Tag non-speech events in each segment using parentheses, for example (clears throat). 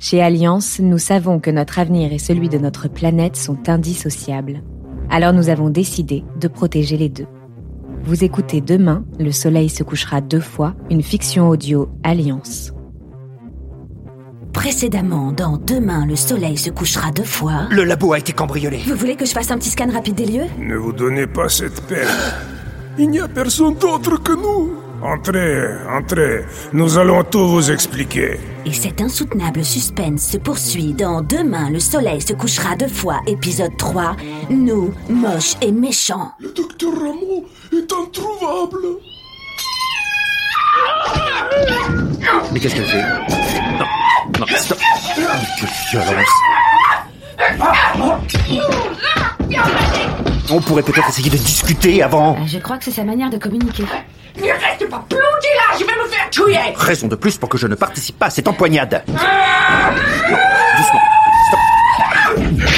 Chez Alliance, nous savons que notre avenir et celui de notre planète sont indissociables. Alors nous avons décidé de protéger les deux. Vous écoutez demain, Le Soleil se couchera deux fois, une fiction audio Alliance. Précédemment, dans Demain, le soleil se couchera deux fois. Le labo a été cambriolé. Vous voulez que je fasse un petit scan rapide des lieux? Ne vous donnez pas cette peine. Il n'y a personne d'autre que nous. Entrez, entrez. Nous allons tout vous expliquer. Et cet insoutenable suspense se poursuit dans Demain, le soleil se couchera deux fois, épisode 3. Nous, moches et méchants. Le docteur Ramon est introuvable. Mais qu'est-ce qu'elle fait? Non, non, stop Quelle violence On pourrait peut-être essayer de discuter avant. Euh, Je crois que c'est sa manière de communiquer. Ne reste pas planté là, je vais me faire tuer Raison de plus pour que je ne participe pas à cette empoignade. Non, doucement. Stop.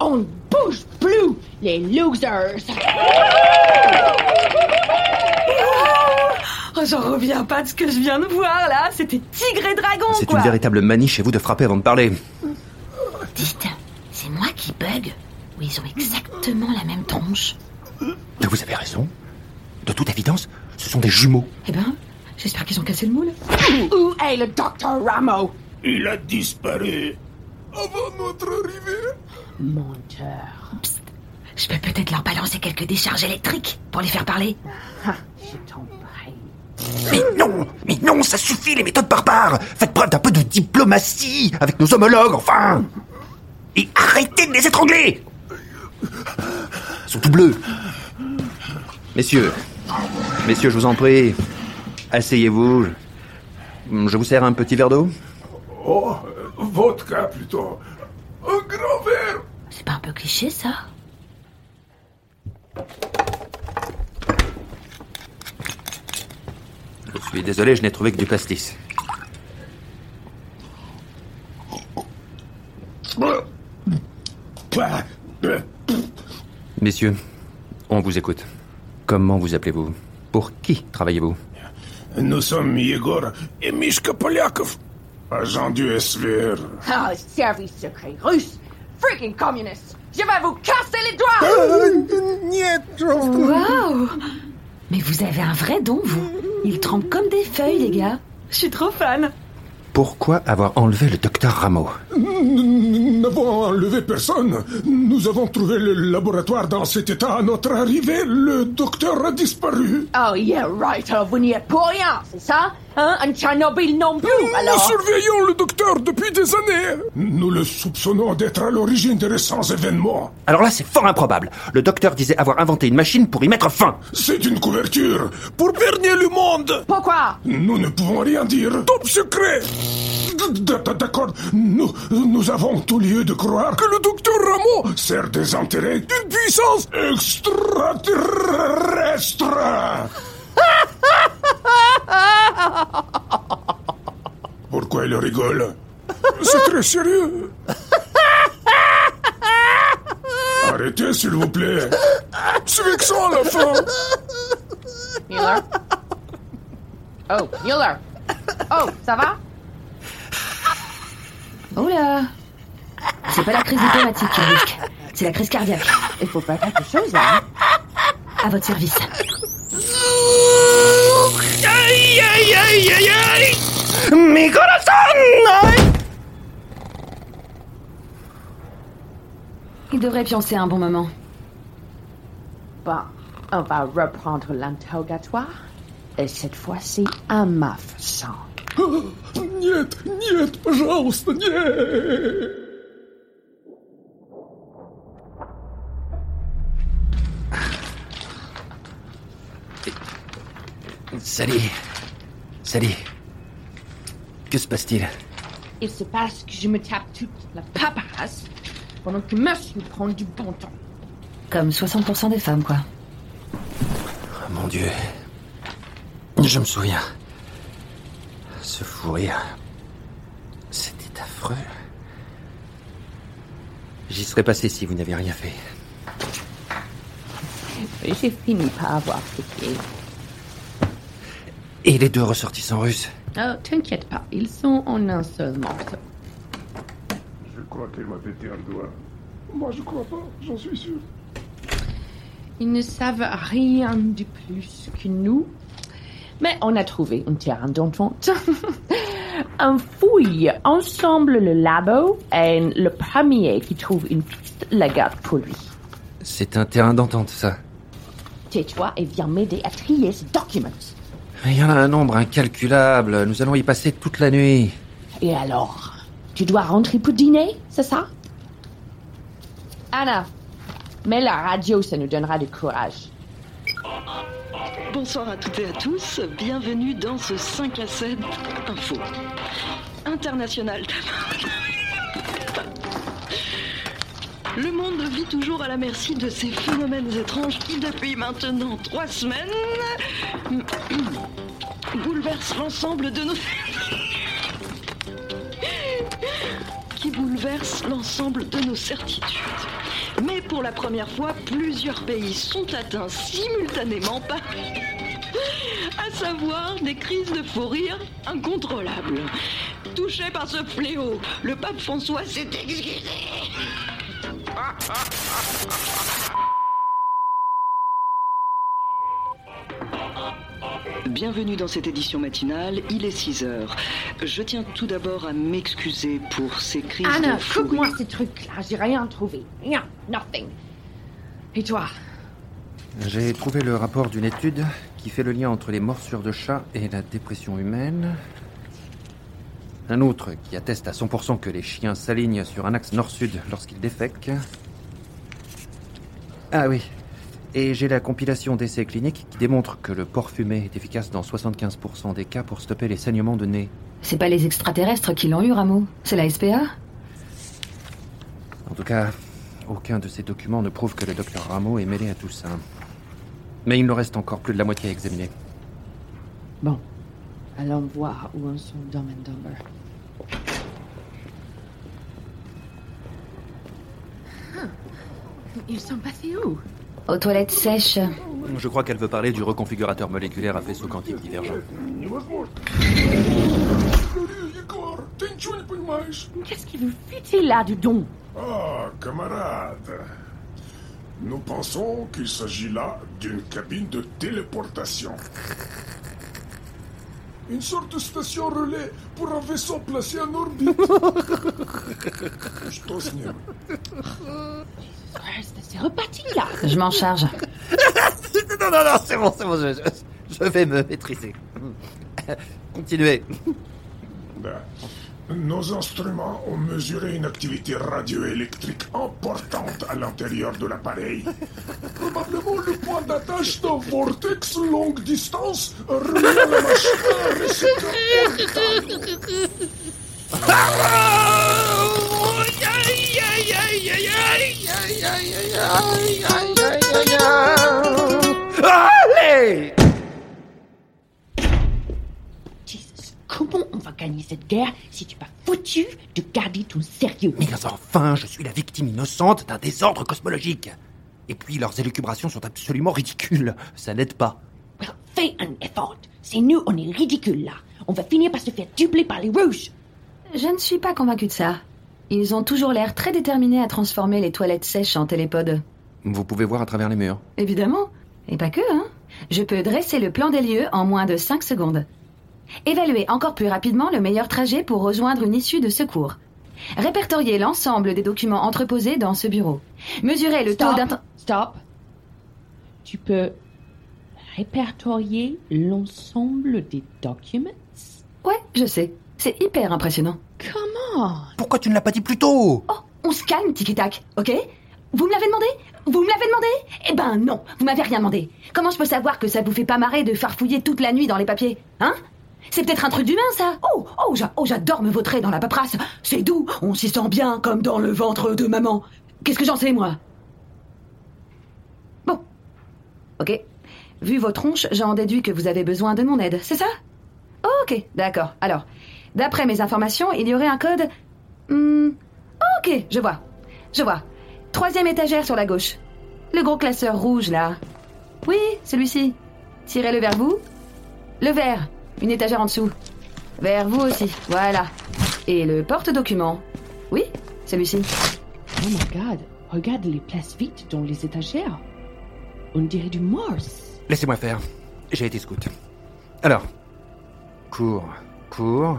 On ne bouge plus, les losers Oh, j'en reviens pas de ce que je viens de voir là. C'était tigre et dragon, C'est quoi. une véritable manie chez vous de frapper avant de parler. Dites, c'est moi qui bug Ou ils ont exactement la même tronche Mais vous avez raison. De toute évidence, ce sont des jumeaux. Eh ben, j'espère qu'ils ont cassé le moule. Où est le docteur Rameau Il a disparu avant notre arrivée. Menteur. Je peux peut-être leur balancer quelques décharges électriques pour les faire parler. Ah, je t'en prie. Mais non Mais non, ça suffit les méthodes barbares Faites preuve d'un peu de diplomatie avec nos homologues, enfin Et arrêtez de les étrangler Ils sont tout bleus. Messieurs, messieurs, je vous en prie, asseyez-vous. Je vous sers un petit verre d'eau Oh, vodka plutôt. Un grand verre. C'est pas un peu cliché ça? Je suis désolé, je n'ai trouvé que du pastis. Messieurs, on vous écoute. Comment vous appelez-vous? Pour qui travaillez-vous? Nous sommes Yegor et Mishka Polyakov, agent du SVR. Ah, service secret russe Freaking communist Je vais vous casser les doigts Waouh Mais vous avez un vrai don, vous Ils tremblent comme des feuilles, les gars. Je suis trop fan. Pourquoi avoir enlevé le docteur Rameau Nous n'avons enlevé personne. Nous avons trouvé le laboratoire dans cet état à notre arrivée. Le docteur a disparu. Oh yeah, right, alors vous n'y êtes pour rien, c'est ça? Hein Un Tchernobyl non plus, Nous alors surveillons le docteur depuis des années. Nous le soupçonnons d'être à l'origine des récents événements. Alors là, c'est fort improbable. Le docteur disait avoir inventé une machine pour y mettre fin. C'est une couverture pour berner le monde. Pourquoi? Nous ne pouvons rien dire. Top secret. D'accord, nous, nous avons tout lieu de croire que le docteur Rameau sert des intérêts d'une puissance extraterrestre. (laughs) Il rigole C'est très sérieux. (laughs) Arrêtez, s'il vous plaît. C'est vexant à la fin. Mueller Oh, Mueller Oh, ça va? Oh là C'est pas la crise diplomatique qui risque, c'est la crise cardiaque. Il faut faire quelque chose, hein À votre service. Aïe, aïe, aïe, aïe, aïe Mi corazón Il devrait pioncer un bon moment. Bon, on va reprendre l'interrogatoire. Et cette fois-ci, à ma façon. Нет, нет, пожалуйста, нет. Salut. Salut. Que se passe-t-il Il se passe que je me tape toute la paperasse pendant que monsieur prend du bon temps. Comme 60% des femmes, quoi. Oh, mon Dieu. Je me souviens. Ce fou rire. C'était affreux. J'y serais passé si vous n'aviez rien fait. J'ai fini par avoir pitié. Et les deux ressortissants russes Oh, t'inquiète pas, ils sont en un seul morceau. Je crois qu'elle m'a pété un doigt. Moi, je crois pas, j'en suis sûr. Ils ne savent rien de plus que nous. Mais on a trouvé un terrain d'entente. (laughs) on fouille ensemble le labo et le premier qui trouve une piste la garde pour lui. C'est un terrain d'entente, ça. Tais-toi et viens m'aider à trier ces documents. Il y en a un nombre incalculable. Nous allons y passer toute la nuit. Et alors Tu dois rentrer pour dîner, c'est ça? Anna, mets la radio, ça nous donnera du courage. Bonsoir à toutes et à tous, bienvenue dans ce 5 à 7 Info. International Le monde vit toujours à la merci de ces phénomènes étranges qui, depuis maintenant trois semaines, (clears throat) bouleversent l'ensemble de nos... (laughs) qui bouleversent l'ensemble de nos certitudes. Mais pour la première fois, plusieurs pays sont atteints simultanément par... (laughs) à savoir des crises de faux rire incontrôlables. Touché par ce fléau, le pape François s'est excusé. Bienvenue dans cette édition matinale, il est 6 heures. Je tiens tout d'abord à m'excuser pour ces crises Anna, de fou coupe-moi ces trucs-là, j'ai rien trouvé. Rien, nothing. Et toi? J'ai trouvé le rapport d'une étude qui fait le lien entre les morsures de chat et la dépression humaine. Un autre qui atteste à 100% que les chiens s'alignent sur un axe nord-sud lorsqu'ils défèquent. Ah oui. Et j'ai la compilation d'essais cliniques qui démontre que le porc fumé est efficace dans 75% des cas pour stopper les saignements de nez. C'est pas les extraterrestres qui l'ont eu, Rameau. C'est la SPA En tout cas, aucun de ces documents ne prouve que le docteur Rameau est mêlé à tout ça. Mais il nous reste encore plus de la moitié à examiner. Bon, allons voir où en sont Dumb and Dumber. Ils sont passés où Aux toilettes sèches. Je crois qu'elle veut parler du reconfigurateur moléculaire à faisceau quantique divergent. Qu'est-ce qui vous fut-il là, du don Ah, camarade Nous pensons qu'il s'agit là d'une cabine de téléportation. Une sorte de station relais pour un vaisseau placé en orbite. (laughs) C'est reparti là Je m'en charge. (laughs) Non, non, non, c'est bon, c'est bon, je, je- je vais me maîtriser. Continuez. Да. Nos instruments ont mesuré une activité radioélectrique importante à l'intérieur de l'appareil. Probablement le point d'attache d'un vortex longue distance reliant la machine à (laughs) Allez Jesus, comment on va gagner cette guerre si tu pas foutu de garder ton sérieux? Mais enfin, je suis la victime innocente d'un désordre cosmologique. Et puis leurs élucubrations sont absolument ridicules. Ça n'aide pas. Well, fais un effort. C'est nous, on est ridicule là. On va finir par se faire doubler par les rouges. Je ne suis pas convaincue de ça. Ils ont toujours l'air très déterminés à transformer les toilettes sèches en télépodes. Vous pouvez voir à travers les murs. Évidemment. Et pas que, hein. Je peux dresser le plan des lieux en moins de 5 secondes. Évaluer encore plus rapidement le meilleur trajet pour rejoindre une issue de secours. Répertorier l'ensemble des documents entreposés dans ce bureau. Mesurer le taux d'inten... Stop. Tu peux répertorier l'ensemble des documents? Ouais, je sais. C'est hyper impressionnant. Comment Pourquoi tu ne l'as pas dit plus tôt? Oh, on se calme, Tiki-Tac, ok? Vous me l'avez demandé? Vous me l'avez demandé? Eh ben non, vous m'avez rien demandé. Comment je peux savoir que ça vous fait pas marrer de farfouiller toute la nuit dans les papiers Hein? C'est peut-être un truc d'humain, ça Oh, oh, j'a- oh, j'adore me vautrer dans la paperasse. C'est doux, on s'y sent bien, comme dans le ventre de maman. Qu'est-ce que j'en sais, moi? Bon. Ok. Vu vos tronches, j'en déduis que vous avez besoin de mon aide, c'est ça? Ok, d'accord. Alors, d'après mes informations, il y aurait un code... Hmm, Ok, je vois. Je vois. Troisième étagère sur la gauche. Le gros classeur rouge, là. Oui, celui-ci. Tirez-le vers vous. Le vert. Une étagère en dessous. Vers vous aussi, voilà. Et le porte-document. Oui, celui-ci. Oh my god, regarde les places vides dans les étagères. On dirait du Morse. Laissez-moi faire. J'ai été scout. Alors, court, court.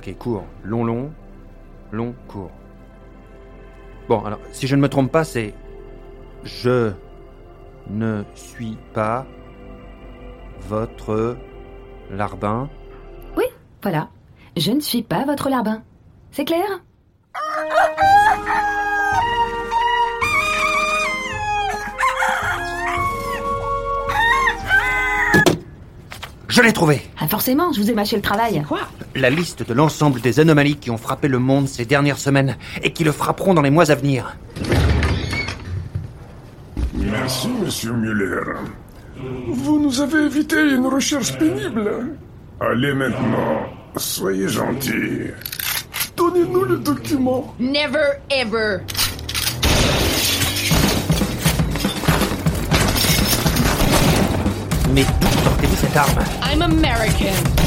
Ok, court, long, long, long, court. Bon, alors, si je ne me trompe pas, c'est je ne suis pas votre larbin. Oui, voilà. Je ne suis pas votre larbin. C'est clair? Je l'ai trouvé Ah forcément, je vous ai mâché le travail. Quoi? La liste de l'ensemble des anomalies qui ont frappé le monde ces dernières semaines et qui le frapperont dans les mois à venir. Merci, monsieur Muller. Vous nous avez évité une recherche pénible. Allez maintenant, soyez gentil. Donnez-nous le document. Never ever. Mais d'où sortez-vous cette arme? I'm American.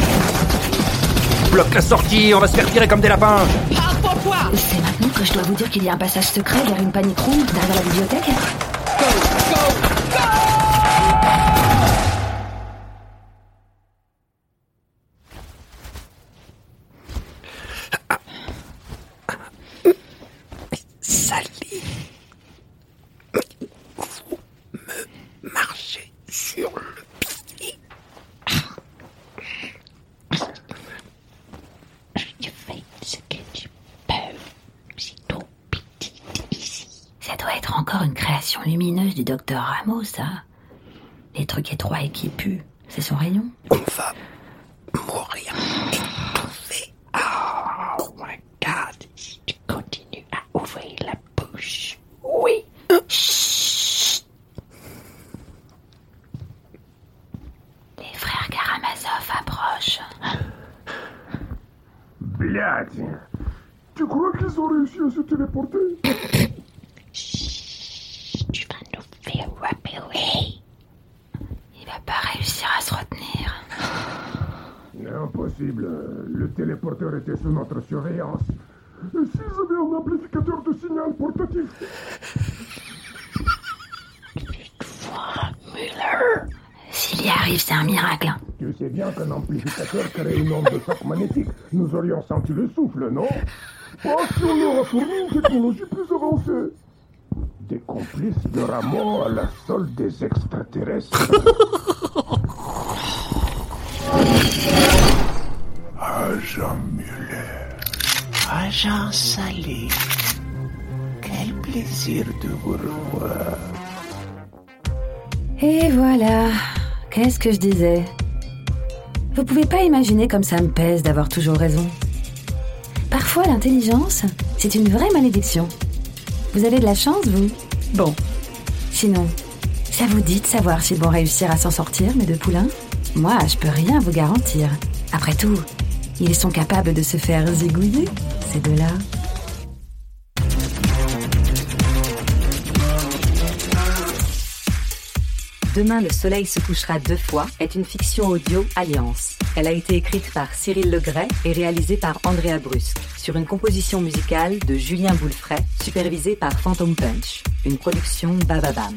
Bloque la sortie, on va se faire tirer comme des lapins Parle pour toi. C'est maintenant que je dois vous dire qu'il y a un passage secret vers une panic room derrière la bibliothèque Go, go, Sally. Vous me marchez sur le pied. Tu fais ce que tu peux. C'est tout petit ici. Ça doit être encore une création lumineuse du docteur Rameau, ça. Les trucs étroits et qui puent, c'est son rayon. On va mourir étouffé. Oh my god, si tu continues à ouvrir la bouche. Oui. Chut. Les frères Karamazov approchent. Блядь. Tu crois qu'ils ont réussi à se téléporter (laughs) Impossible. Le téléporteur était sous notre surveillance. Et s'ils avaient un amplificateur de signal portatif. S'il y arrive, c'est un miracle. Tu sais bien qu'un amplificateur crée une onde de choc magnétique. Nous aurions senti le souffle, non? Oh, si on leur a fourni une technologie plus avancée Des complices de Rameau à la solde des extraterrestres. (laughs) Agent Salé, quel plaisir de vous revoir. Et voilà. Qu'est-ce que je disais? Vous pouvez pas imaginer comme ça me pèse d'avoir toujours raison. Parfois, l'intelligence, c'est une vraie malédiction. Vous avez de la chance, vous? Bon. Sinon, ça vous dit de savoir s'ils vont réussir à s'en sortir, mes deux poulains? Moi, je peux rien vous garantir. Après tout, ils sont capables de se faire zigouiller, ces deux-là. Demain, le soleil se couchera deux fois est une fiction audio Alliance. Elle a été écrite par Cyril Legray et réalisée par Andrea Brusque, sur une composition musicale de Julien Boulefray, supervisée par Phantom Punch, une production Bababam.